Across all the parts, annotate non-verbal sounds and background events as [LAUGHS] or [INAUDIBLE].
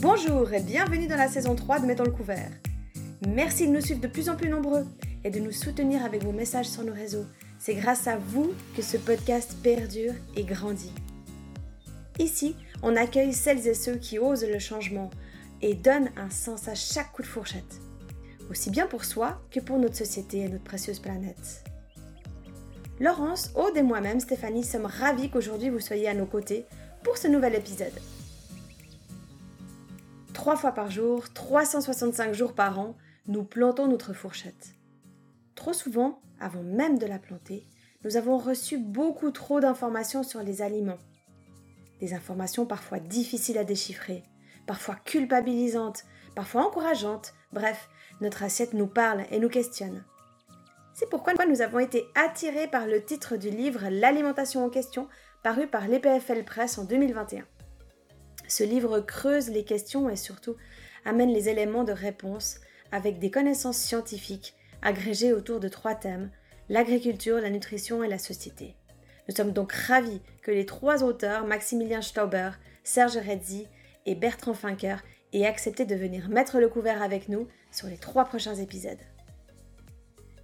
Bonjour et bienvenue dans la saison 3 de Mettons le couvert. Merci de nous suivre de plus en plus nombreux et de nous soutenir avec vos messages sur nos réseaux. C'est grâce à vous que ce podcast perdure et grandit. Ici, on accueille celles et ceux qui osent le changement et donnent un sens à chaque coup de fourchette, aussi bien pour soi que pour notre société et notre précieuse planète. Laurence, Aude et moi-même, Stéphanie, sommes ravis qu'aujourd'hui vous soyez à nos côtés pour ce nouvel épisode. Trois fois par jour, 365 jours par an, nous plantons notre fourchette. Trop souvent, avant même de la planter, nous avons reçu beaucoup trop d'informations sur les aliments. Des informations parfois difficiles à déchiffrer, parfois culpabilisantes, parfois encourageantes, bref, notre assiette nous parle et nous questionne. C'est pourquoi nous avons été attirés par le titre du livre L'alimentation en question, paru par l'EPFL Press en 2021. Ce livre creuse les questions et surtout amène les éléments de réponse avec des connaissances scientifiques agrégées autour de trois thèmes, l'agriculture, la nutrition et la société. Nous sommes donc ravis que les trois auteurs, Maximilien Stauber, Serge Redzi et Bertrand Finker, aient accepté de venir mettre le couvert avec nous sur les trois prochains épisodes.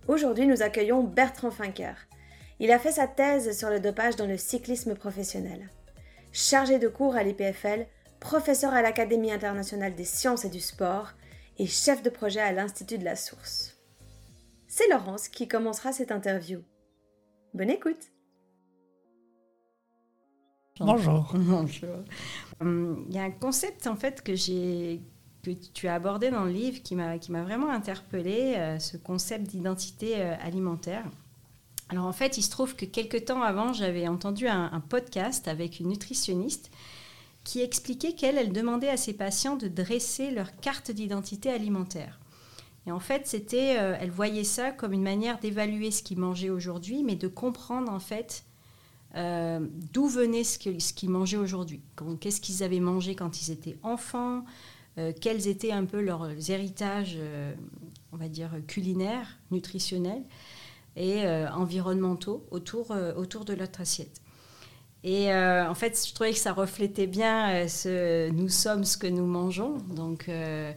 Aujourd'hui, nous accueillons Bertrand Finker. Il a fait sa thèse sur le dopage dans le cyclisme professionnel. Chargé de cours à l'IPFL, professeur à l'Académie internationale des sciences et du sport et chef de projet à l'Institut de la Source. C'est Laurence qui commencera cette interview. Bonne écoute Bonjour. Bonjour. Hum, il y a un concept en fait que j'ai que tu as abordé dans le livre qui m'a qui m'a vraiment interpellé, euh, ce concept d'identité euh, alimentaire. Alors en fait, il se trouve que quelques temps avant, j'avais entendu un, podcast avec une nutritionniste qui expliquait qu'elle, elle demandait à ses patients de dresser leur carte d'identité alimentaire. Et en fait, c'était, euh, elle voyait ça comme une manière d'évaluer ce qu'ils mangeaient aujourd'hui, mais de comprendre en fait euh, d'où venait ce qu'ils mangeaient aujourd'hui. Qu'est-ce qu'ils avaient mangé quand ils étaient enfants, euh, quels étaient un peu leurs héritages, on va dire, culinaires, nutritionnels et environnementaux autour, autour de notre assiette. Et euh, en fait, je trouvais que ça reflétait bien euh, ce nous sommes ce que nous mangeons. Donc, euh,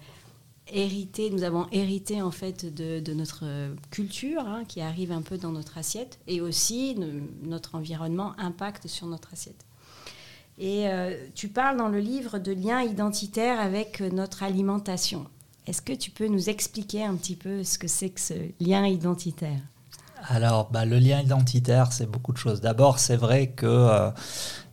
hérité, nous avons hérité en fait de, notre culture hein, qui arrive un peu dans notre assiette et aussi notre environnement impacte sur notre assiette. Et tu parles dans le livre de lien identitaire avec notre alimentation. Est-ce que tu peux nous expliquer un petit peu ce que c'est que ce lien identitaire? Alors, bah, le lien identitaire, c'est beaucoup de choses. D'abord, c'est vrai que euh,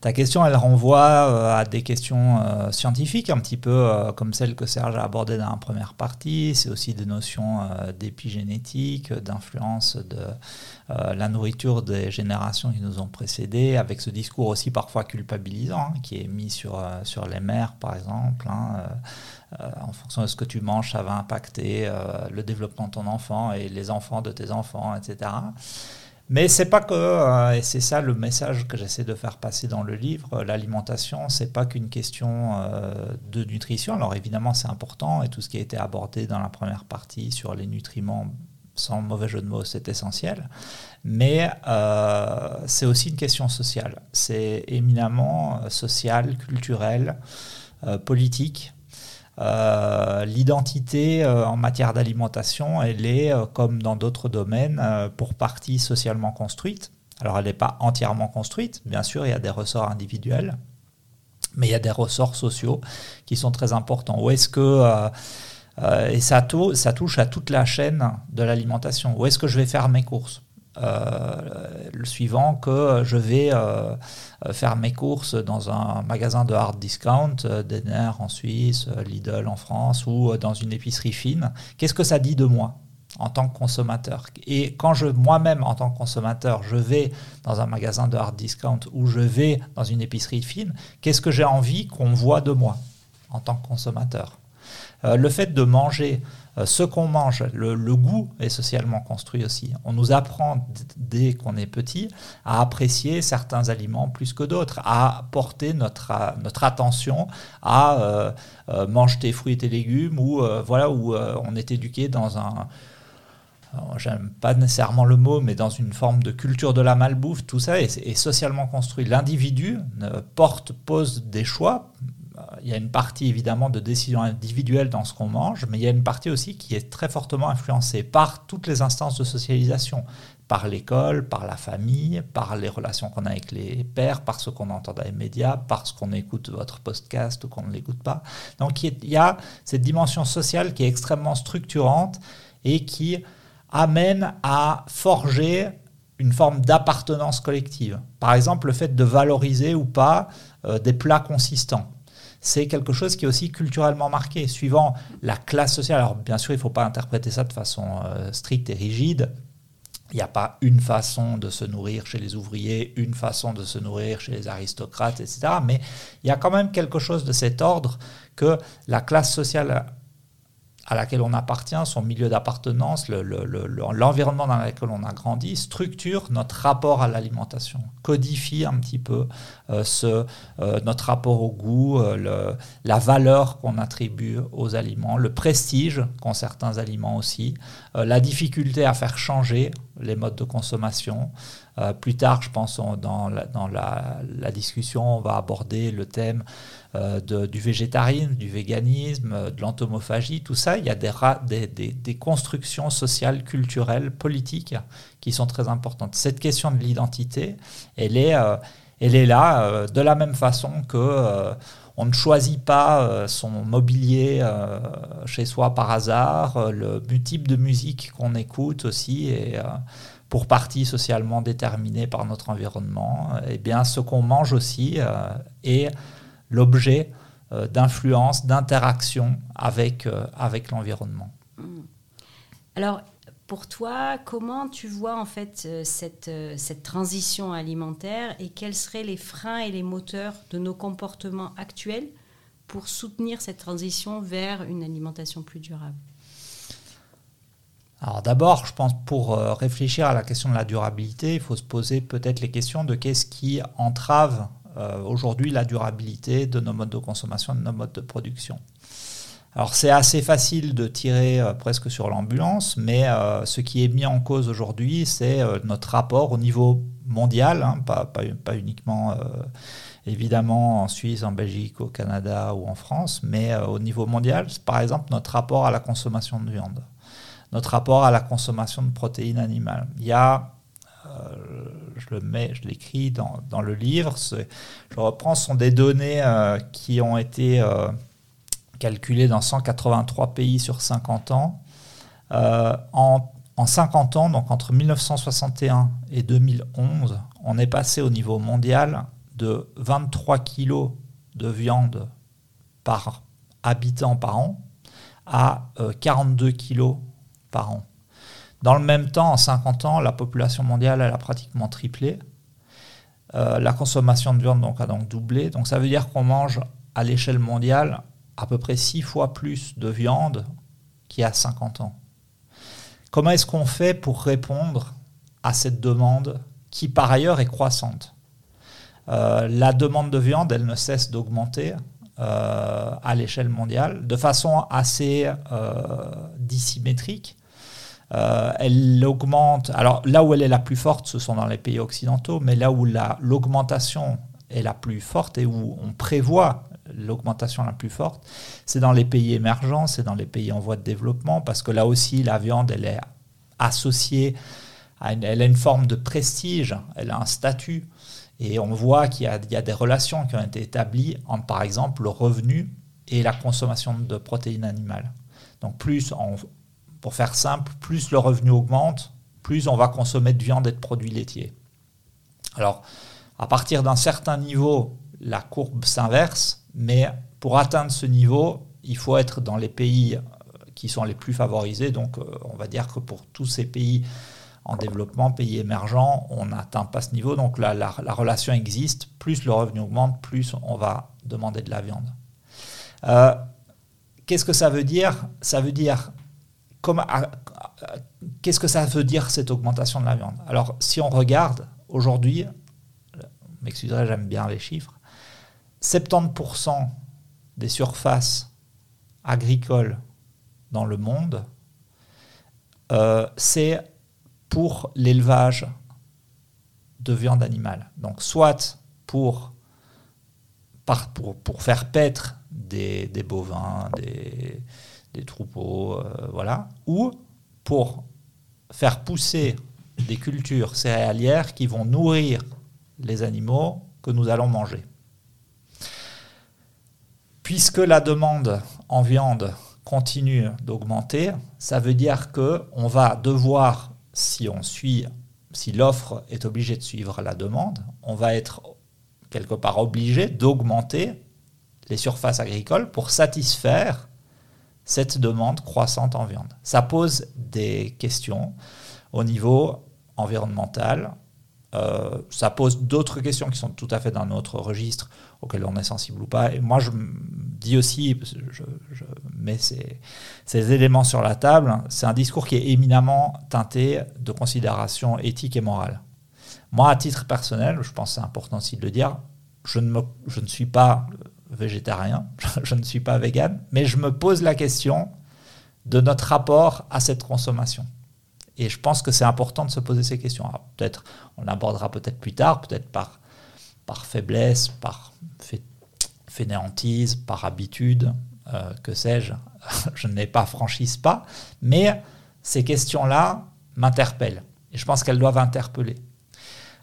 ta question, elle renvoie euh, à des questions euh, scientifiques, un petit peu comme celle que Serge a abordée dans la première partie. C'est aussi des notions d'épigénétique, d'influence de la nourriture des générations qui nous ont précédés, avec ce discours aussi parfois culpabilisant hein, qui est mis sur, les mères, par exemple. Hein, en fonction de ce que tu manges, ça va impacter euh, le développement de ton enfant et les enfants de tes enfants, etc. Mais c'est pas que, euh, et c'est ça le message que j'essaie de faire passer dans le livre, l'alimentation, c'est pas qu'une question de nutrition. Alors évidemment, c'est important et tout ce qui a été abordé dans la première partie sur les nutriments, sans mauvais jeu de mots, c'est essentiel. Mais c'est aussi une question sociale. C'est éminemment social, culturel, politique. Euh, l'identité euh, en matière d'alimentation, elle est, euh, comme dans d'autres domaines, pour partie socialement construite. Alors elle n'est pas entièrement construite, bien sûr, il y a des ressorts individuels, mais il y a des ressorts sociaux qui sont très importants. Où est-ce que... et ça, touche à toute la chaîne de l'alimentation. Où est-ce que je vais faire mes courses? Le suivant que je vais euh, faire mes courses dans un magasin de hard discount, euh, Denner en Suisse, Lidl en France ou dans une épicerie fine. Qu'est-ce que ça dit de moi en tant que consommateur? Et quand je moi-même, en tant que consommateur, je vais dans un magasin de hard discount ou je vais dans une épicerie fine, qu'est-ce que j'ai envie qu'on voit de moi en tant que consommateur? Le fait de manger euh, ce qu'on mange, le, goût est socialement construit aussi. On nous apprend dès qu'on est petit à apprécier certains aliments plus que d'autres, à porter notre, notre attention à euh, euh, manger tes fruits et tes légumes, ou voilà où on est éduqué dans un j'aime pas nécessairement le mot, mais dans une forme de culture de la malbouffe, tout ça est, est socialement construit. L'individu porte, pose des choix il y a une partie évidemment de décision individuelle dans ce qu'on mange, mais il y a une partie aussi qui est très fortement influencée par toutes les instances de socialisation, par l'école, par la famille, par les relations qu'on a avec les pères, par ce qu'on entend dans les médias, par ce qu'on écoute votre podcast ou qu'on ne l'écoute pas. Donc il y a cette dimension sociale qui est extrêmement structurante et qui amène à forger une forme d'appartenance collective. Par exemple, le fait de valoriser ou pas euh, des plats consistants. C'est quelque chose qui est aussi culturellement marqué, suivant la classe sociale. Alors bien sûr, il ne faut pas interpréter ça de façon euh, stricte et rigide. Il n'y a pas une façon de se nourrir chez les ouvriers, une façon de se nourrir chez les aristocrates, etc. Mais il y a quand même quelque chose de cet ordre que la classe sociale à laquelle on appartient, son milieu d'appartenance, l'environnement dans lequel on a grandi, structure notre rapport à l'alimentation, codifie un petit peu euh, euh, notre rapport au goût, euh, la valeur qu'on attribue aux aliments, le prestige qu'ont certains aliments aussi, la difficulté à faire changer les modes de consommation. plus tard, je pense, dans, la, discussion, on va aborder le thème euh, du végétarisme, du véganisme, euh, de l'entomophagie, tout ça, il y a des, constructions sociales, culturelles, politiques qui sont très importantes. Cette question de l'identité, elle est, euh, elle est là de la même façon que on ne choisit pas son mobilier chez soi par hasard, le type de musique qu'on écoute aussi est pour partie socialement déterminé par notre environnement. Et eh bien, ce qu'on mange aussi est l'objet euh, d'influence, d'interaction avec, euh, avec l'environnement. Hmm. Alors, pour toi, comment tu vois en fait euh, cette, cette transition alimentaire et quels seraient les freins et les moteurs de nos comportements actuels pour soutenir cette transition vers une alimentation plus durable? Alors d'abord, je pense pour réfléchir à la question de la durabilité, il faut se poser peut-être les questions de qu'est-ce qui entrave euh, aujourd'hui la durabilité de nos modes de consommation, de nos modes de production. Alors c'est assez facile de tirer euh, presque sur l'ambulance, mais euh, ce qui est mis en cause aujourd'hui, c'est notre rapport au niveau mondial, hein, pas, pas, uniquement évidemment en Suisse, en Belgique, au Canada ou en France, mais au niveau mondial, par exemple notre rapport à la consommation de viande, notre rapport à la consommation de protéines animales. Il y a je le mets, je l'écris dans, dans, le livre. Je reprends, ce sont des données euh, qui ont été euh, calculées dans 183 pays sur 50 ans. Euh, en, en 50 ans, donc entre 1961 et 2011, on est passé au niveau mondial de 23 kilos de viande par habitant par an à 42 kilos par an. Dans le même temps, en 50 ans, la population mondiale a pratiquement triplé. Euh, la consommation de viande donc, a donc doublé. Donc ça veut dire qu'on mange à l'échelle mondiale à peu près 6 fois plus de viande qu'il y a 50 ans. Comment est-ce qu'on fait pour répondre à cette demande qui par ailleurs est croissante? Euh, La demande de viande, elle ne cesse d'augmenter euh, à l'échelle mondiale de façon assez dissymétrique. Euh, elle augmente. Alors là où elle est la plus forte, ce sont dans les pays occidentaux, mais là où l'augmentation est la plus forte et où on prévoit l'augmentation la plus forte, c'est dans les pays émergents, c'est dans les pays en voie de développement, parce que là aussi, la viande, elle est associée, à elle a une forme de prestige, elle a un statut, et on voit qu'il y, y, a des relations qui ont été établies entre, par exemple, le revenu et la consommation de protéines animales. Donc plus on, pour faire simple, plus le revenu augmente, plus on va consommer de viande et de produits laitiers. Alors, à partir d'un certain niveau, la courbe s'inverse, mais pour atteindre ce niveau, il faut être dans les pays euh, qui sont les plus favorisés. Donc, euh, on va dire que pour tous ces pays en développement, pays émergents, on n'atteint pas ce niveau. Donc, la, relation existe. Plus le revenu augmente, plus on va demander de la viande. Euh, qu'est-ce que ça veut dire? Ça veut dire qu'est-ce que ça veut dire cette augmentation de la viande? Alors, si on regarde aujourd'hui, m'excuserai, j'aime bien les chiffres, 70% des surfaces agricoles dans le monde, euh, c'est pour l'élevage de viande animale. Donc, soit pour, pour, pour faire paître des, bovins, des, des troupeaux, voilà, ou pour faire pousser des cultures céréalières qui vont nourrir les animaux que nous allons manger. Puisque la demande en viande continue d'augmenter, ça veut dire que on va devoir, si on suit, si l'offre est obligée de suivre la demande, on va être quelque part obligé d'augmenter les surfaces agricoles pour satisfaire cette demande croissante en viande. Ça pose des questions au niveau environnemental. Euh, ça pose d'autres questions qui sont tout à fait dans notre registre, auxquelles on est sensible ou pas. Et moi, je dis aussi, je, mets ces, éléments sur la table, c'est un discours qui est éminemment teinté de considérations éthiques et morales. Moi, à titre personnel, je pense que c'est important aussi de le dire, je ne suis pas végétarien, je ne suis pas vegan, mais je me pose la question de notre rapport à cette consommation. Et je pense que c'est important de se poser ces questions. peut-être, on l'abordera peut-être plus tard, peut-être par, par faiblesse, par fainéantise, par habitude, euh, que sais-je, [LAUGHS] je n'ai pas franchise pas, mais ces questions-là m'interpellent. Et je pense qu'elles doivent interpeller.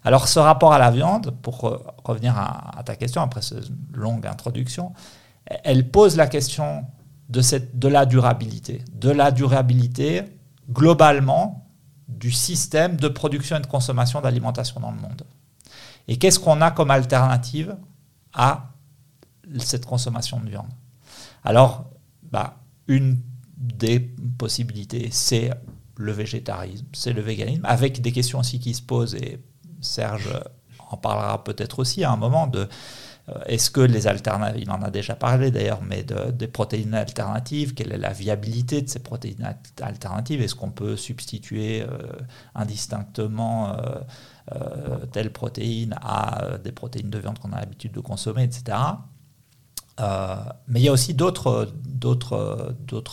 Alors ce rapport à la viande, pour revenir à, ta question après cette longue introduction, elle pose la question de la durabilité. De la durabilité globalement du système de production et de consommation d'alimentation dans le monde. Et qu'est-ce qu'on a comme alternative à cette consommation de viande? Alors, bah, une des possibilités, c'est le végétarisme, c'est le véganisme, avec des questions aussi qui se posent, et Serge en parlera peut-être aussi à un moment, de euh, est-ce que les alternatives, il en a déjà parlé d'ailleurs, mais des protéines alternatives, quelle est la viabilité de ces protéines alternatives? Est-ce qu'on peut substituer euh, indistinctement euh, telle protéine à des protéines de viande qu'on a l'habitude de consommer, etc. mais il y a aussi d'autres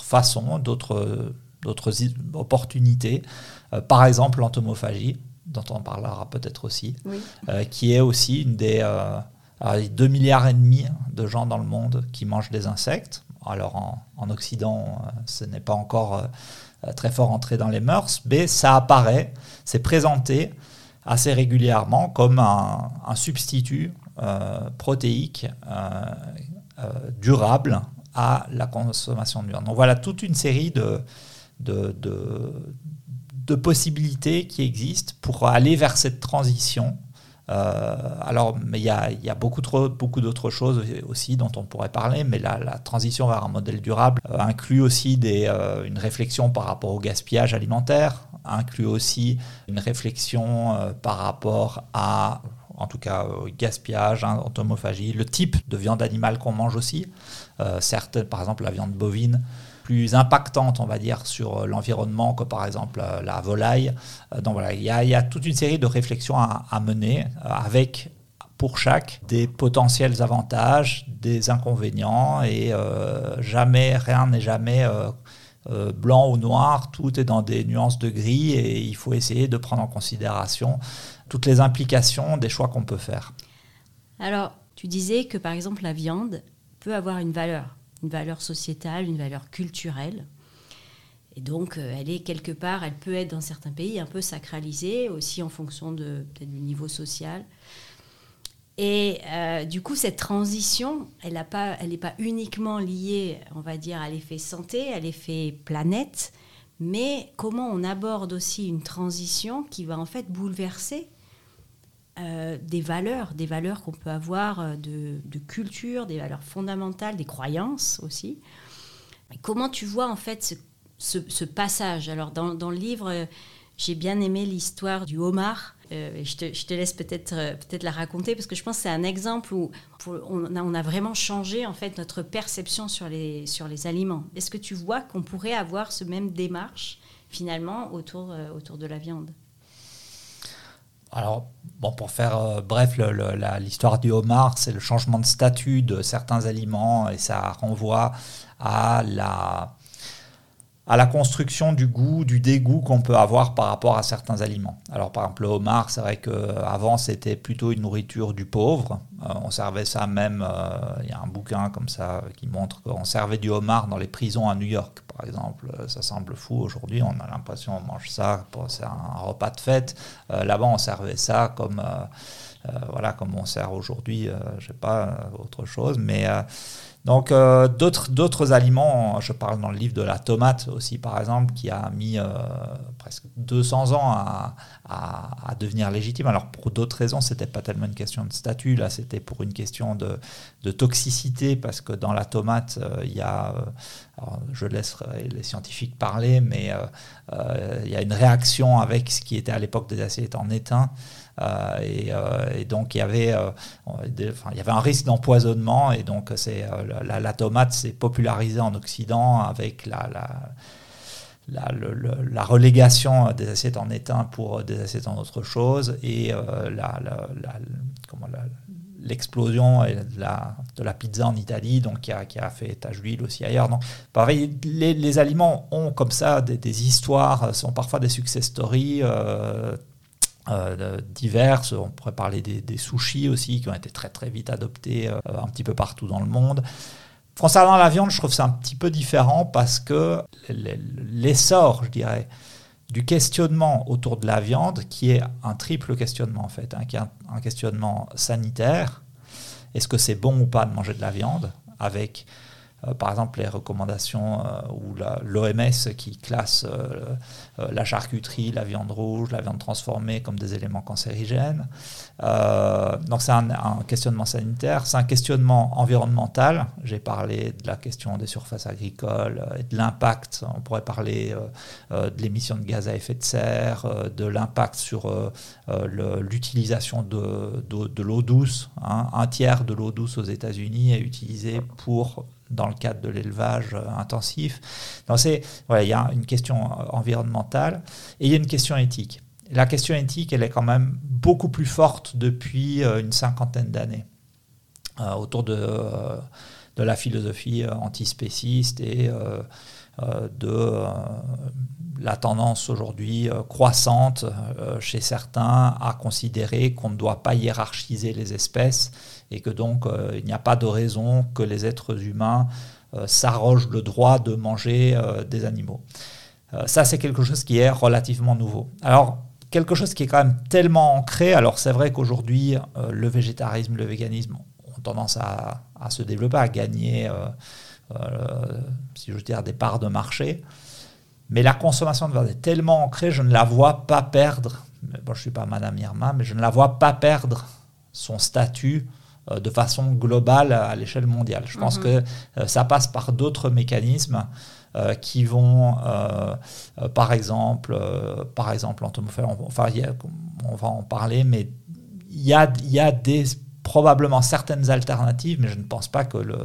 façons, d'autres opportunités. par exemple, l'entomophagie, dont on parlera peut-être aussi, qui est aussi une des a 2 milliards et demi de gens dans le monde qui mangent des insectes. Alors en, Occident, euh, ce n'est pas encore euh, très fort entré dans les mœurs, mais ça apparaît, c'est présenté assez régulièrement comme un, substitut euh, protéique durable à la consommation de viande. Donc voilà toute une série de, de, de possibilités qui existent pour aller vers cette transition euh, alors, il y a, beaucoup, d'autres choses aussi dont on pourrait parler, mais la, transition vers un modèle durable euh, inclut aussi euh, une réflexion par rapport au gaspillage alimentaire, inclut aussi une réflexion par rapport à en tout cas gaspillage, hein, entomophagie, le type de viande animale qu'on mange aussi. certes, par exemple, la viande bovine plus impactante, on va dire, sur l'environnement que par exemple euh, la volaille. Euh, donc voilà, il y, a, toute une série de réflexions à, mener euh, avec pour chaque des potentiels avantages, des inconvénients et jamais, rien n'est jamais blanc ou noir, tout est dans des nuances de gris et il faut essayer de prendre en considération toutes les implications des choix qu'on peut faire. Alors, tu disais que par exemple la viande peut avoir une valeur une valeur sociétale, une valeur culturelle. Et donc, euh, elle est quelque part, elle peut être dans certains pays un peu sacralisée, aussi en fonction de, du niveau social. Et euh, du coup, cette transition, elle n'est pas uniquement liée, on va dire, à l'effet santé, à l'effet planète, mais comment on aborde aussi une transition qui va en fait bouleverser euh, des valeurs, des valeurs qu'on peut avoir euh, de, culture, des valeurs fondamentales, des croyances aussi. comment tu vois en fait ce, passage? Alors dans, le livre, euh, j'ai bien aimé l'histoire du homard. je, te, laisse peut-être la raconter parce que je pense que c'est un exemple où on, a, vraiment changé en fait notre perception sur les, aliments. Est-ce que tu vois qu'on pourrait avoir ce même démarche finalement autour de la viande? Alors, bon, pour faire euh, bref, l'histoire du homard, c'est le changement de statut de certains aliments et ça renvoie à la, à la construction du goût, du dégoût qu'on peut avoir par rapport à certains aliments. Alors par exemple le homard, c'est vrai qu'avant c'était plutôt une nourriture du pauvre. Euh, on servait ça même, euh, il y a un bouquin comme ça qui montre qu'on servait du homard dans les prisons à New York par exemple. Ça semble fou aujourd'hui, on a l'impression qu'on mange ça, c'est un repas de fête. Là-bas on servait ça comme... voilà, comme on sert aujourd'hui, je sais pas, autre chose, mais donc euh, d'autres aliments, je parle dans le livre de la tomate aussi par exemple, qui a mis euh, presque 200 ans à, devenir légitime. Alors pour d'autres raisons, c'était pas tellement une question de statut, là c'était pour une question de, toxicité, parce que dans la tomate, euh, il y a, je laisse les scientifiques parler, mais il y a une réaction avec ce qui était à l'époque des assiettes en étain. Euh, euh, et, donc il y avait, euh, il y avait un risque d'empoisonnement et donc c'est la, tomate s'est popularisée en Occident avec la, la la, relégation des assiettes en étain pour des assiettes en autre chose et l'explosion de la, de la pizza en Italie, donc qui a, qui a fait étage d'huile aussi ailleurs. Donc, pareil, les, aliments ont comme ça des, histoires, sont parfois des success stories diverses. On pourrait parler des, sushis aussi, qui ont été très très vite adoptés euh, un petit peu partout dans le monde. Concernant la viande, je trouve c'est un petit peu différent parce que l'essor, je dirais, du questionnement autour de la viande, qui est un triple questionnement en fait, hein, qui est un questionnement sanitaire, est-ce que c'est bon ou pas de manger de la viande, avec euh, par exemple les recommandations euh, ou l'OMS qui classe euh, la charcuterie, la viande rouge, la viande transformée comme des éléments cancérigènes. donc c'est un, questionnement sanitaire, c'est un questionnement environnemental. J'ai parlé de la question des surfaces agricoles et de l'impact. On pourrait parler de l'émission de gaz à effet de serre, de l'impact sur l'utilisation de, de, l'eau douce. Hein. Un tiers de l'eau douce aux États-Unis est utilisée pour dans le cadre de l'élevage euh, intensif. Donc c'est, voilà, il y a une question euh, environnementale et il y a une question éthique. La question éthique, elle est quand même beaucoup plus forte depuis euh, une cinquantaine d'années autour de, de la philosophie antispéciste et de la tendance aujourd'hui croissante chez certains à considérer qu'on ne doit pas hiérarchiser les espèces et que donc euh, il n'y a pas de raison que les êtres humains euh, s'arrogent le droit de manger euh, des animaux. ça, c'est quelque chose qui est relativement nouveau. Alors, quelque chose qui est quand même tellement ancré, alors c'est vrai qu'aujourd'hui, le végétarisme, le véganisme ont tendance à, se développer, à gagner, si je veux dire, des parts de marché. Mais la consommation de viande est tellement ancrée, je ne la vois pas perdre. Bon, je ne suis pas Madame Irma, mais je ne la vois pas perdre son statut de façon globale à l'échelle mondiale. Je pense mhm. que euh, ça passe par d'autres mécanismes euh, qui vont, par exemple, par exemple, enfin, on va en parler, mais il y a, y a des probablement certaines alternatives, mais je ne pense pas que le,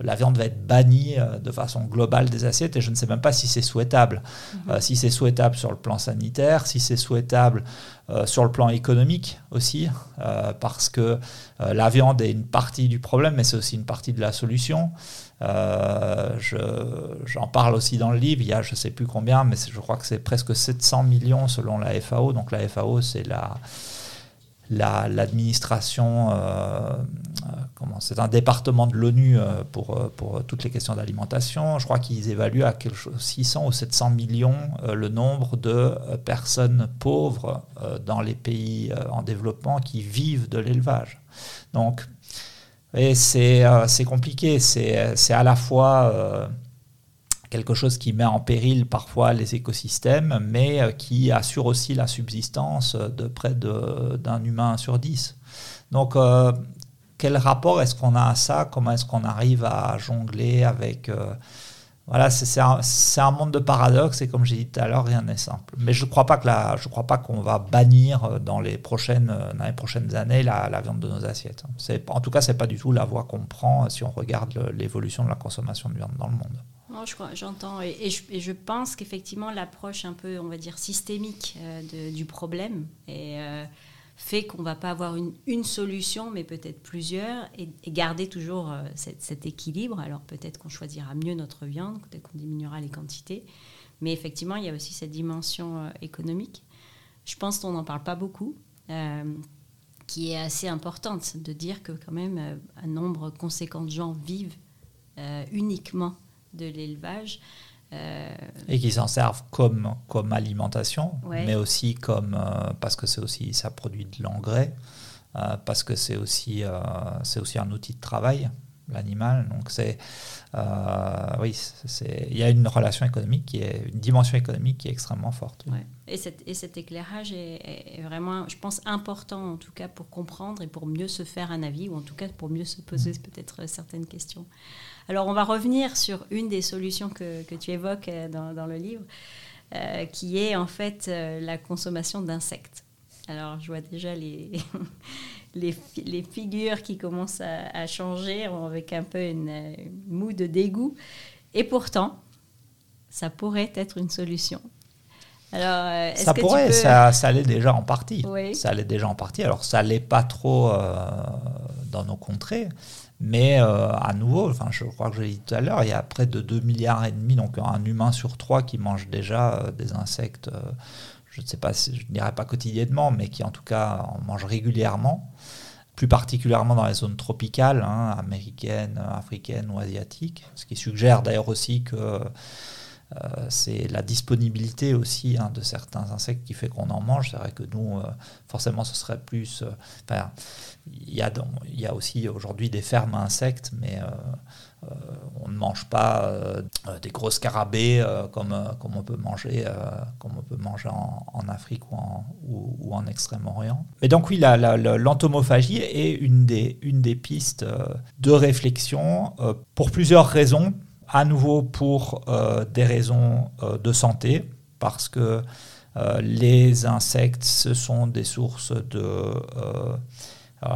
la viande va être bannie euh, de façon globale des assiettes et je ne sais même pas si c'est souhaitable. Mhm. Euh, si c'est souhaitable sur le plan sanitaire, si c'est souhaitable euh, sur le plan économique aussi, parce que la viande est une partie du problème, mais c'est aussi une partie de la solution. J'en parle aussi dans le livre, il y a je ne sais plus combien, mais je crois que c'est presque 700 millions selon la FAO. Donc la FAO, c'est la l'administration, euh, comment c'est un département de l'ONU euh, pour, euh, pour toutes les questions d'alimentation. Je crois qu'ils évaluent à quelque chose, 600 ou 700 millions le nombre de personnes pauvres dans les pays en développement qui vivent de l'élevage. Donc, c'est compliqué. C'est à la fois quelque chose qui met en péril parfois les écosystèmes, mais euh, qui assure aussi la subsistance de près d'un humain sur dix. Donc, euh, quel rapport est-ce qu'on a à ça? Comment est-ce qu'on arrive à jongler avec... Euh, voilà, c'est un, monde de paradoxes et comme j'ai dit tout à l'heure, rien n'est simple. Mais je ne crois pas que je qu'on va bannir dans les prochaines, dans les prochaines années la, viande de nos assiettes. En tout cas, c'est pas du tout la voie qu'on prend si on regarde l'évolution de la consommation de viande dans le monde. Non, je crois, j'entends. Et, je, pense qu'effectivement, l'approche un peu, on va dire, systémique euh, du problème euh, fait qu'on ne va pas avoir une, solution, mais peut-être plusieurs, et, garder toujours euh, cet équilibre. Alors peut-être qu'on choisira mieux notre viande, peut-être qu'on diminuera les quantités, Mais effectivement, il y a aussi cette dimension économique. Je pense qu'on n'en parle pas beaucoup qui est assez importante, de dire que quand même euh, un nombre conséquent de gens vivent euh, uniquement de l'élevage. Euh, et qui s'en servent comme, comme alimentation, mais aussi comme, parce que c'est aussi, ça produit de l'engrais, parce que c'est aussi, c'est aussi un outil de travail, l'animal. Donc c'est, oui, il y a une relation économique qui est, une dimension économique qui est extrêmement forte. Et, et, cet éclairage est, vraiment, je pense, important en tout cas pour comprendre et pour mieux se faire un avis, ou en tout cas pour mieux se poser mm. peut-être certaines questions. Alors on va revenir sur une des solutions que, que tu évoques euh, dans, dans le livre, euh, qui est en fait euh, la consommation d'insectes. Alors je vois déjà les, [LAUGHS] les, les, figures qui commencent à, changer avec un peu une, une moue de dégoût. Et pourtant, ça pourrait être une solution. Alors, ça pourrait, ça, ça allait déjà en partie. Ça allait déjà en partie. Alors, ça allait pas trop euh, dans nos contrées, mais euh, à nouveau, enfin, je crois que je l'ai dit tout à l'heure, il y a près de 2 milliards et demi, donc un humain sur trois qui mange déjà des insectes. je ne sais pas, je ne dirais pas quotidiennement, mais qui en tout cas en mange régulièrement, plus particulièrement dans les zones tropicales, hein, américaines, africaines ou asiatiques, ce qui suggère d'ailleurs aussi que euh, c'est la disponibilité aussi hein, de certains insectes qui fait qu'on en mange. C'est vrai que nous, euh, forcément, ce serait plus. Euh, il y, a y a aussi aujourd'hui des fermes à insectes, mais on ne mange pas des gros scarabées comme, comme, on peut manger, comme on peut manger en, Afrique ou en, ou, en Extrême-Orient. Mais donc oui, l'entomophagie est une des, une des pistes de réflexion pour plusieurs raisons à nouveau pour euh, des raisons euh, de santé, parce que euh, les insectes, ce sont des sources de...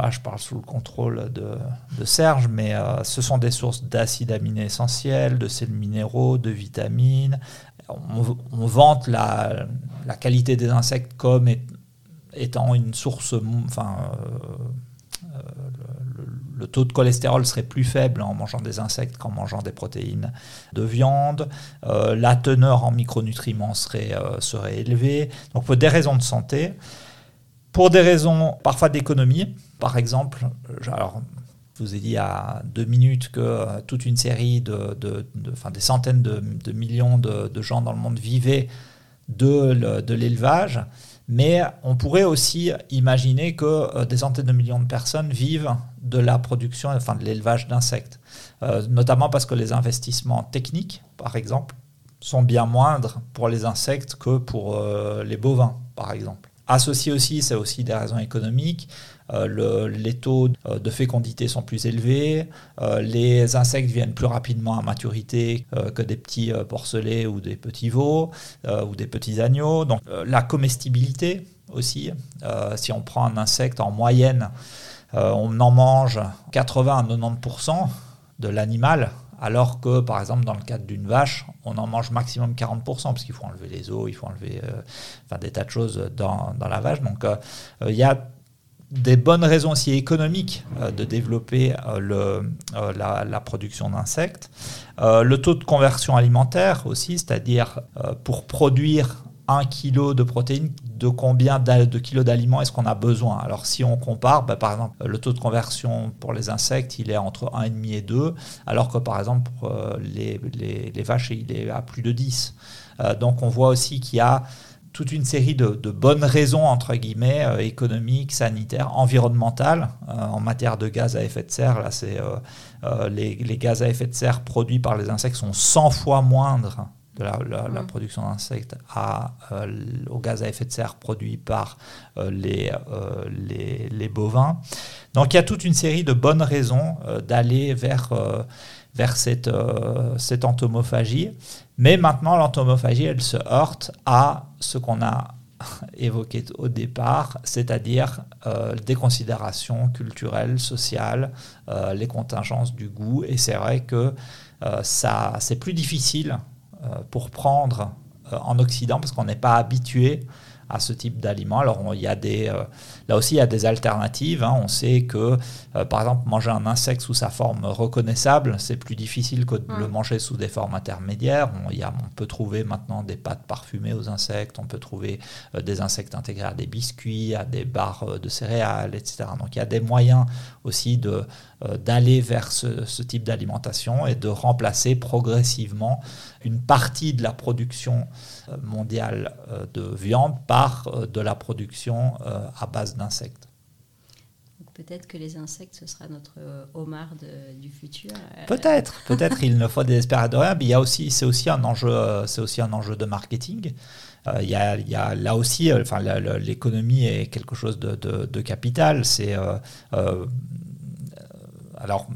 je parle sous le contrôle de, Serge, mais ce sont des sources d'acides aminés essentiels, de sels minéraux, de vitamines. On, vante la, la, qualité des insectes comme étant une source, enfin, le taux de cholestérol serait plus faible en mangeant des insectes qu'en mangeant des protéines de viande. Euh, la teneur en micronutriments serait, euh, serait élevée. Donc pour des raisons de santé, pour des raisons parfois d'économie, par exemple, alors je vous ai dit à deux minutes que euh, toute une série de, de, des centaines de, millions de, gens dans le monde vivaient de, de l'élevage. Mais on pourrait aussi imaginer que euh, des centaines de millions de personnes vivent de la production, enfin de l'élevage d'insectes, euh, notamment parce que les investissements techniques, par exemple, sont bien moindres pour les insectes que pour euh, les bovins, par exemple. Associé aussi, c'est aussi des raisons économiques. Euh, les taux de fécondité sont plus élevés, les insectes viennent plus rapidement à maturité que des petits porcelets ou des petits veaux ou des petits agneaux. Donc la comestibilité aussi, si on prend un insecte en moyenne, on en mange 80 à 90% de l'animal alors que, par exemple, dans le cadre d'une vache, on en mange maximum 40%, parce qu'il faut enlever les os, il faut enlever des tas de choses dans, la vache. Donc, il y a des bonnes raisons aussi économiques euh, de développer euh, le, euh, la, production d'insectes. le taux de conversion alimentaire aussi, c'est-à-dire pour produire un kilo de protéines, de combien de kilos d'aliments est-ce qu'on a besoin? Alors si on compare, bah, par exemple, le taux de conversion pour les insectes, il est entre 1,5 et 2, alors que par exemple pour les, les, les vaches, il est à plus de 10. donc on voit aussi qu'il y a toute une série de, bonnes raisons, entre guillemets, euh, économiques, sanitaires, environnementales. Euh, en matière de gaz à effet de serre, là, c'est, euh, les, gaz à effet de serre produits par les insectes sont 100 fois moindres de la, mmh. production d'insectes au gaz à effet de serre produit par les, les, les, bovins. Donc il y a toute une série de bonnes raisons d'aller vers vers cette, cette entomophagie. Mais maintenant, l'entomophagie, elle se heurte à ce qu'on a [LAUGHS] évoqué au départ, c'est-à-dire euh, des considérations culturelles, sociales, euh, les contingences du goût. Et c'est vrai que euh, ça, c'est plus difficile pour prendre en Occident parce qu'on n'est pas habitué à ce type d'aliments. Alors il y a des, là aussi il y a des alternatives. Hein. On sait que par exemple manger un insecte sous sa forme reconnaissable, c'est plus difficile que de le manger sous des formes intermédiaires. On, y a, on peut trouver maintenant des pâtes parfumées aux insectes, on peut trouver des insectes intégrés à des biscuits, à des barres de céréales, etc. Donc il y a des moyens aussi de, d'aller vers ce, ce type d'alimentation et de remplacer progressivement une partie de la production euh, mondiale euh, de viande par euh, de la production à base d'insectes. Peut-être que les insectes, ce sera notre homard du futur. Peut-être, peut-être. il ne faut désespérer de rien. Mais il y a aussi, c'est aussi un enjeu, c'est aussi un enjeu de marketing. il, y a, il y a, là aussi, enfin, l'économie est quelque chose de, de, capital. C'est alors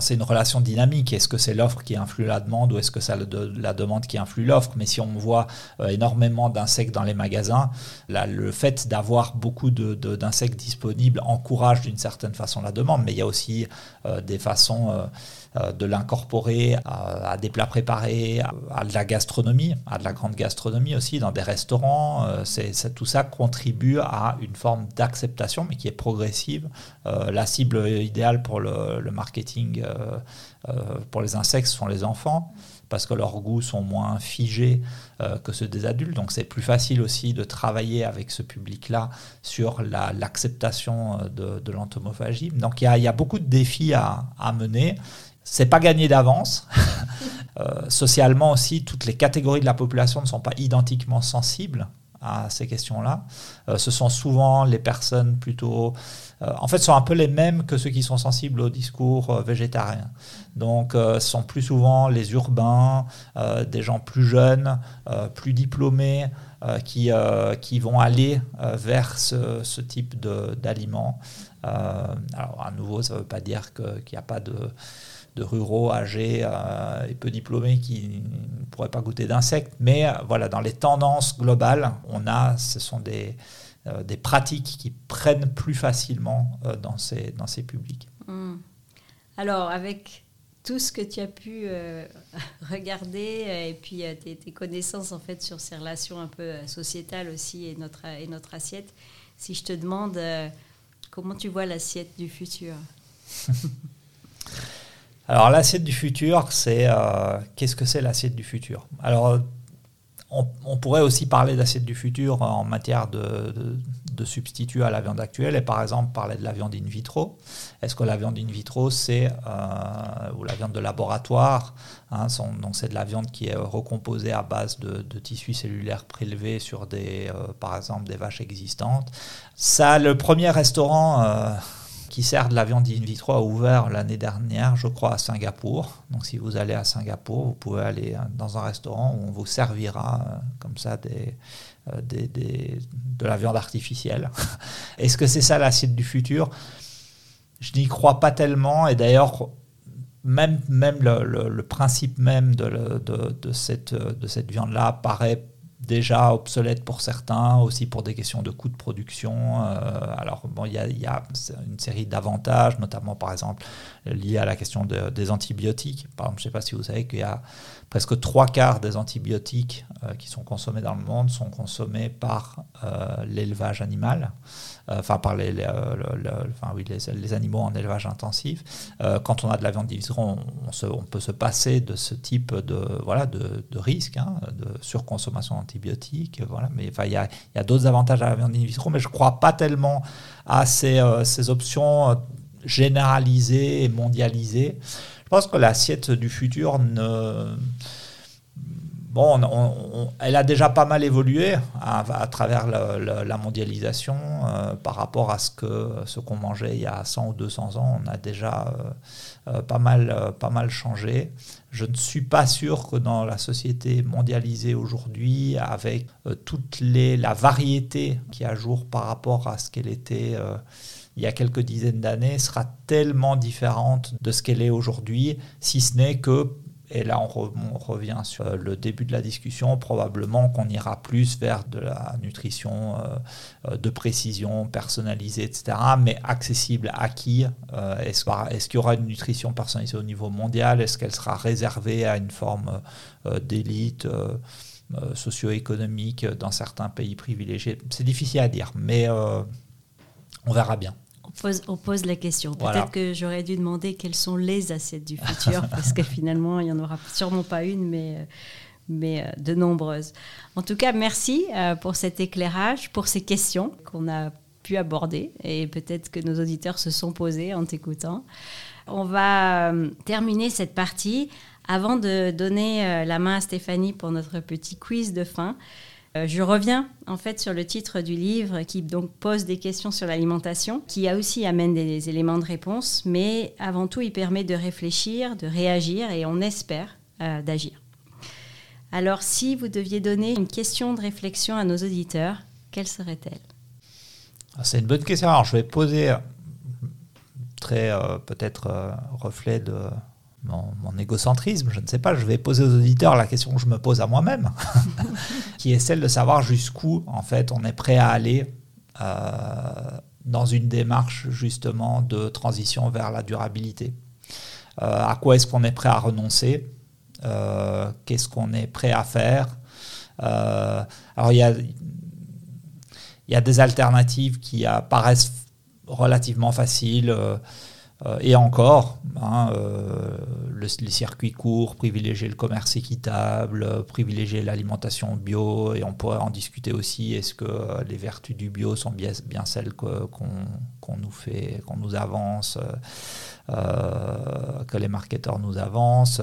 c'est une relation dynamique. Est-ce que c'est l'offre qui influe la demande ou est-ce que c'est la demande qui influe l'offre? Mais si on voit euh, énormément d'insectes dans les magasins, le fait d'avoir beaucoup d'insectes disponibles encourage d'une certaine façon la demande, mais il y a aussi euh, des façons... Euh, de l'incorporer à, des plats préparés, à, de la gastronomie, à de la grande gastronomie aussi, dans des restaurants. Euh, c'est, tout ça contribue à une forme d'acceptation, mais qui est progressive. Euh, la cible idéale pour le, marketing pour les insectes sont les enfants parce que leurs goûts sont moins figés que ceux des adultes. Donc c'est plus facile aussi de travailler avec ce public-là sur l'acceptation de, l'entomophagie. Donc il y, a beaucoup de défis à, à mener. C'est pas gagné d'avance. [LAUGHS] Euh, socialement aussi, toutes les catégories de la population ne sont pas identiquement sensibles à ces questions-là. Euh, ce sont souvent les personnes plutôt... Euh, en fait, sont un peu les mêmes que ceux qui sont sensibles au discours végétarien. Donc, ce sont plus souvent les urbains, des gens plus jeunes, plus diplômés, qui, qui vont aller vers ce, ce type d'aliments. alors, à nouveau, ça ne veut pas dire qu'il n'y a pas de de ruraux âgés euh, et peu diplômés qui ne pourraient pas goûter d'insectes. Mais euh, voilà, dans les tendances globales, on a, ce sont des, euh, des pratiques qui prennent plus facilement dans, ces, dans ces publics. Hmm. Alors, avec tout ce que tu as pu [LAUGHS] regarder et puis tes, tes, connaissances en fait sur ces relations un peu sociétales aussi et notre, et notre assiette, si je te demande comment tu vois l'assiette du futur? [LAUGHS] Alors l'assiette du futur, c'est euh, qu'est-ce que c'est l'assiette du futur? Alors on, pourrait aussi parler d'assiette du futur en matière de, de, substitut à la viande actuelle et par exemple parler de la viande in vitro. Est-ce que la viande in vitro, c'est euh, ou la viande de laboratoire hein, Donc c'est de la viande qui est recomposée à base de, tissus cellulaires prélevés sur des, euh, par exemple, des vaches existantes? Ça, le premier restaurant qui sert de la viande in vitro a ouvert l'année dernière, je crois, à Singapour. Donc si vous allez à Singapour, vous pouvez aller dans un restaurant où on vous servira euh, comme ça euh, des, de la viande artificielle. [LAUGHS] Est-ce que c'est ça l'assiette du futur? Je n'y crois pas tellement. Et d'ailleurs, même, même le, le, principe même de, de, de cette, de cette viande-là paraît déjà obsolète pour certains, aussi pour des questions de coûts de production. Euh, alors, bon, il y a, une série d'avantages, notamment par exemple liés à la question des antibiotiques. Par exemple, je ne sais pas si vous savez qu'il y a presque trois quarts des antibiotiques euh, qui sont consommés dans le monde sont consommés par euh, l'élevage animal, enfin par les, enfin, oui, les, animaux en élevage intensif. quand on a de la viande division, on, peut se passer de ce type de, voilà, de risque, hein, de surconsommation d'antibiotiques. Voilà. Mais enfin, il y a, d'autres avantages à la viande in vitro, mais je ne crois pas tellement à ces, ces options généralisées et mondialisées. Je pense que l'assiette du futur ne. Bon, elle a déjà pas mal évolué à, travers la mondialisation euh, par rapport à ce que ce qu'on mangeait il y a 100 ou 200 ans. On a déjà euh, euh, pas, mal, pas mal changé. Je ne suis pas sûr que dans la société mondialisée aujourd'hui, avec toute les, la variété qui est à jour par rapport à ce qu'elle était il y a quelques dizaines d'années sera tellement différente de ce qu'elle est aujourd'hui, si ce n'est que et là, on, revient sur le début de la discussion. Probablement qu'on ira plus vers de la nutrition euh, euh, de précision, personnalisée, etc., mais accessible à qui euh, Est-ce qu'il y aura une nutrition personnalisée au niveau mondial? Est-ce qu'elle sera réservée à une forme d'élite socio-économique dans certains pays privilégiés? C'est difficile à dire, mais on verra bien. On pose, la question. Peut-être que j'aurais dû demander quelles sont les assiettes du futur, [LAUGHS] parce que finalement, il n'y en aura sûrement pas une, mais, mais de nombreuses. En tout cas, merci pour cet éclairage, pour ces questions qu'on a pu aborder et peut-être que nos auditeurs se sont posés en t'écoutant. On va euh, terminer cette partie avant de donner euh, la main à Stéphanie pour notre petit quiz de fin. Euh, je reviens en fait sur le titre du livre qui donc pose des questions sur l'alimentation, qui a aussi amène des éléments de réponse, mais avant tout il permet de réfléchir, de réagir et on espère d'agir. Alors si vous deviez donner une question de réflexion à nos auditeurs, quelle serait-elle? Ah, c'est une bonne question. Alors, je vais poser euh, très euh, peut-être euh, reflet de mon, égocentrisme, je ne sais pas. Je vais poser aux auditeurs la question que je me pose à moi-même, [LAUGHS] [LAUGHS] qui est celle de savoir jusqu'où en fait on est prêt à aller dans une démarche justement de transition vers la durabilité. à quoi est-ce qu'on est prêt à renoncer Qu'est-ce qu'on est prêt à faire Alors il y a il y a des alternatives qui apparaissent relativement faciles. Euh, euh, et encore, hein, euh, les circuits courts, privilégier le commerce équitable, privilégier l'alimentation bio, et on pourrait en discuter aussi, est-ce que les vertus du bio sont bien, celles qu'on nous fait, qu'on nous avance, que les marketeurs nous avancent.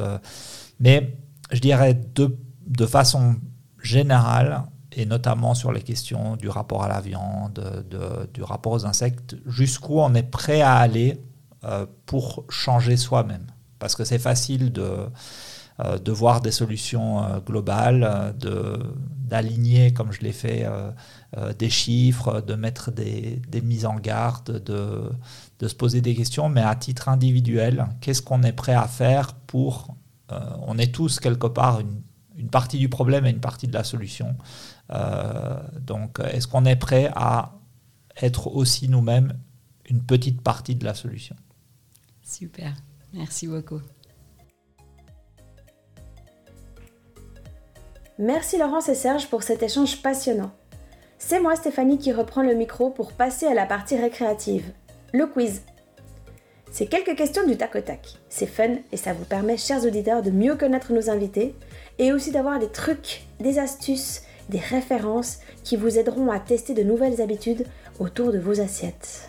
Mais je dirais de, de façon générale, et notamment sur les questions du rapport à la viande, du rapport aux insectes, jusqu'où on est prêt à aller euh, pour changer soi-même. Parce que c'est facile de, euh, voir des solutions euh, globales, d'aligner, comme je l'ai fait, des chiffres, de mettre des, des mises en garde, de, de, se poser des questions, mais à titre individuel, qu'est-ce qu'on est prêt à faire pour... on est tous quelque part une, une partie du problème et une partie de la solution. Euh, donc, est-ce qu'on est prêt à être aussi nous-mêmes une petite partie de la solution? Super, merci beaucoup. Merci Laurence et Serge pour cet échange passionnant. C'est moi Stéphanie qui reprend le micro pour passer à la partie récréative, le quiz. C'est quelques questions du tac au tac. C'est fun et ça vous permet, chers auditeurs, de mieux connaître nos invités et aussi d'avoir des trucs, des astuces des références qui vous aideront à tester de nouvelles habitudes autour de vos assiettes.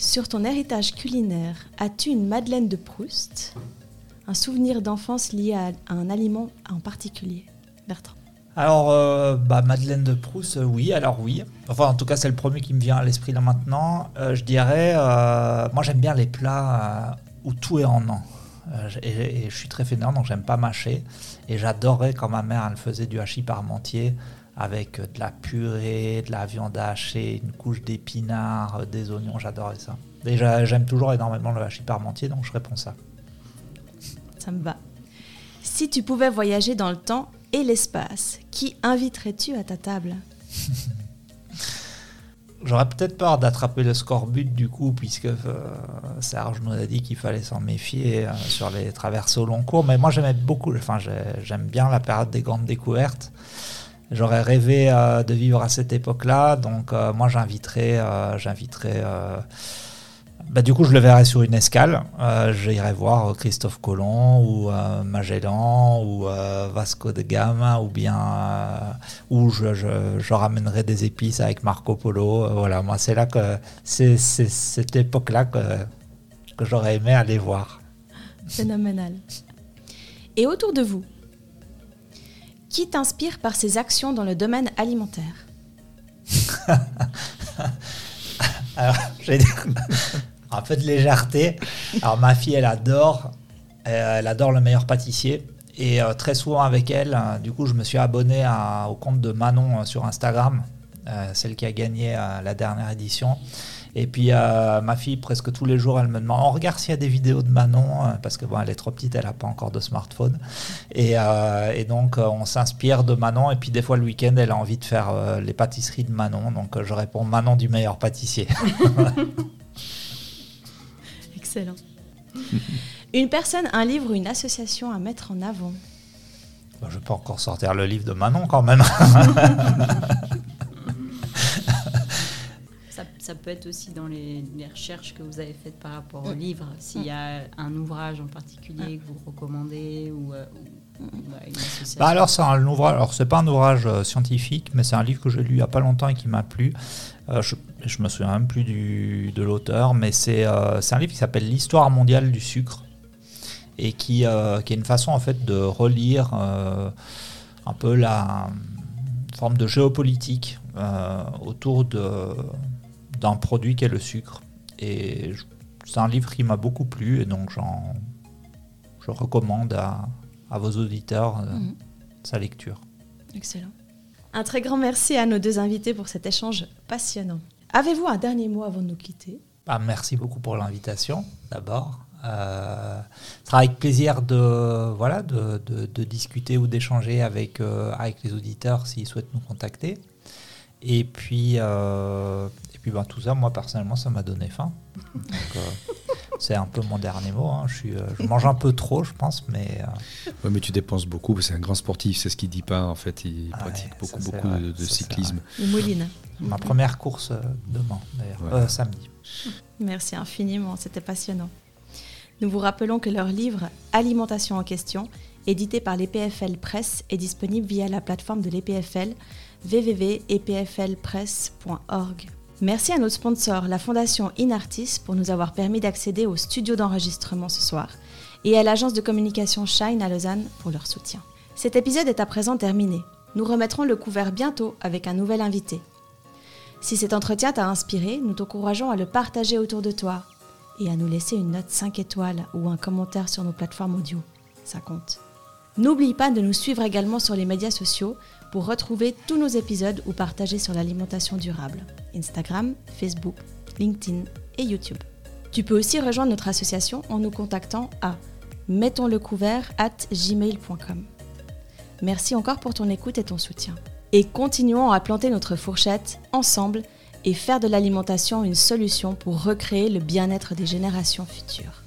Sur ton héritage culinaire, as-tu une Madeleine de Proust? Un souvenir d'enfance lié à un aliment en particulier? Bertrand alors, euh, bah, Madeleine de Proust, euh, oui, alors oui. Enfin, en tout cas, c'est le premier qui me vient à l'esprit là maintenant. Euh, je dirais, moi j'aime bien les plats où tout est en an. Et, je suis très fainéant, donc j'aime pas mâcher. Et j'adorais quand ma mère elle faisait du hachis parmentier avec de la purée, de la viande hachée, une couche d'épinards, des oignons, j'adorais ça. Déjà, j'aime toujours énormément le hachis parmentier, donc je réponds ça. Ça me va. Si tu pouvais voyager dans le temps et l'espace, qui inviterais-tu à ta table? [LAUGHS] J'aurais peut-être peur d'attraper le scorbut du coup, puisque euh, Serge nous a dit qu'il fallait s'en méfier euh, sur les traversées au long cours. Mais moi, j'aimais beaucoup, enfin, j'aime bien la période des grandes découvertes. J'aurais rêvé euh, de vivre à cette époque-là, donc moi, j'inviterais, j'inviterais bah, du coup, je le verrai sur une escale. Euh, J'irai voir Christophe Colomb ou euh, Magellan ou euh, Vasco de Gama ou bien euh, je, je, je, ramènerai des épices avec Marco Polo. voilà, moi, c'est là que c'est cette époque-là que, que j'aurais aimé aller voir. Phénoménal. Et autour de vous, qui t'inspire par ses actions dans le domaine alimentaire? [LAUGHS] Alors, je vais dire, [LAUGHS] un peu de légèreté. Alors ma fille, elle adore, euh, elle adore le meilleur pâtissier. Et euh, très souvent avec elle, euh, du coup, je me suis abonné au compte de Manon sur Instagram, celle qui a gagné la dernière édition. Et puis ma fille, presque tous les jours, elle me demande on regarde s'il y a des vidéos de Manon, parce que bon, elle est trop petite, elle n'a pas encore de smartphone. Et, et donc on s'inspire de Manon. Et puis des fois le week-end, elle a envie de faire les pâtisseries de Manon. Donc je réponds Manon du meilleur pâtissier. [LAUGHS] [LAUGHS] Excellent. Une personne, un livre ou une association à mettre en avant? Bah, Je peux encore sortir le livre de Manon quand même. [LAUGHS] ça, peut être aussi dans les, recherches que vous avez faites par rapport au livre. S'il y a un ouvrage en particulier que vous recommandez ou, euh, bah, une association. Bah, alors c'est un ouvrage. Alors c'est pas un ouvrage euh, scientifique, mais c'est un livre que j'ai lu il y a pas longtemps et qui m'a plu. Euh, je, je me souviens même plus du, de l'auteur, mais c'est un livre qui s'appelle L'histoire mondiale du sucre et qui, qui est une façon en fait de relire un peu la forme de géopolitique autour de d'un produit qu'est le sucre. Et c'est un livre qui m'a beaucoup plu et donc j'en, je recommande à, à vos auditeurs euh, mhm. sa lecture. Excellent. Un très grand merci à nos deux invités pour cet échange passionnant. Avez-vous un dernier mot avant de nous quitter? Ah, Merci beaucoup pour l'invitation, d'abord. Euh, ce sera avec plaisir de, voilà, de, de, discuter ou d'échanger avec, euh, avec les auditeurs s'ils souhaitent nous contacter. Et puis, euh, puis ben, tout ça, moi personnellement, ça m'a donné faim. Euh, [LAUGHS] c'est un peu mon dernier mot. Hein. Je, suis, euh, je mange un peu trop, je pense, mais. Ouais, mais tu dépenses beaucoup. C'est un grand sportif, c'est ce qu'il dit pas. En fait, il pratique beaucoup, beaucoup de, cyclisme. Mouline. Ma première course demain, d'ailleurs, samedi. Merci infiniment, c'était passionnant. Nous vous rappelons que leur livre Alimentation en question, édité par l'EPFL Presse, est disponible via la plateforme de l'EPFL www.epflpresse.org. Merci à notre sponsor, la Fondation Inartis, pour nous avoir permis d'accéder au studio d'enregistrement ce soir, et à l'agence de communication Shine à Lausanne pour leur soutien. Cet épisode est à présent terminé. Nous remettrons le couvert bientôt avec un nouvel invité. Si cet entretien t'a inspiré, nous t'encourageons à le partager autour de toi et à nous laisser une note 5 étoiles ou un commentaire sur nos plateformes audio. Ça compte. N'oublie pas de nous suivre également sur les médias sociaux pour retrouver tous nos épisodes ou partager sur l'alimentation durable. Instagram, Facebook, LinkedIn et YouTube. Tu peux aussi rejoindre notre association en nous contactant à mettonslecouvert at gmail.com. Merci encore pour ton écoute et ton soutien. Et continuons à planter notre fourchette ensemble et faire de l'alimentation une solution pour recréer le bien-être des générations futures.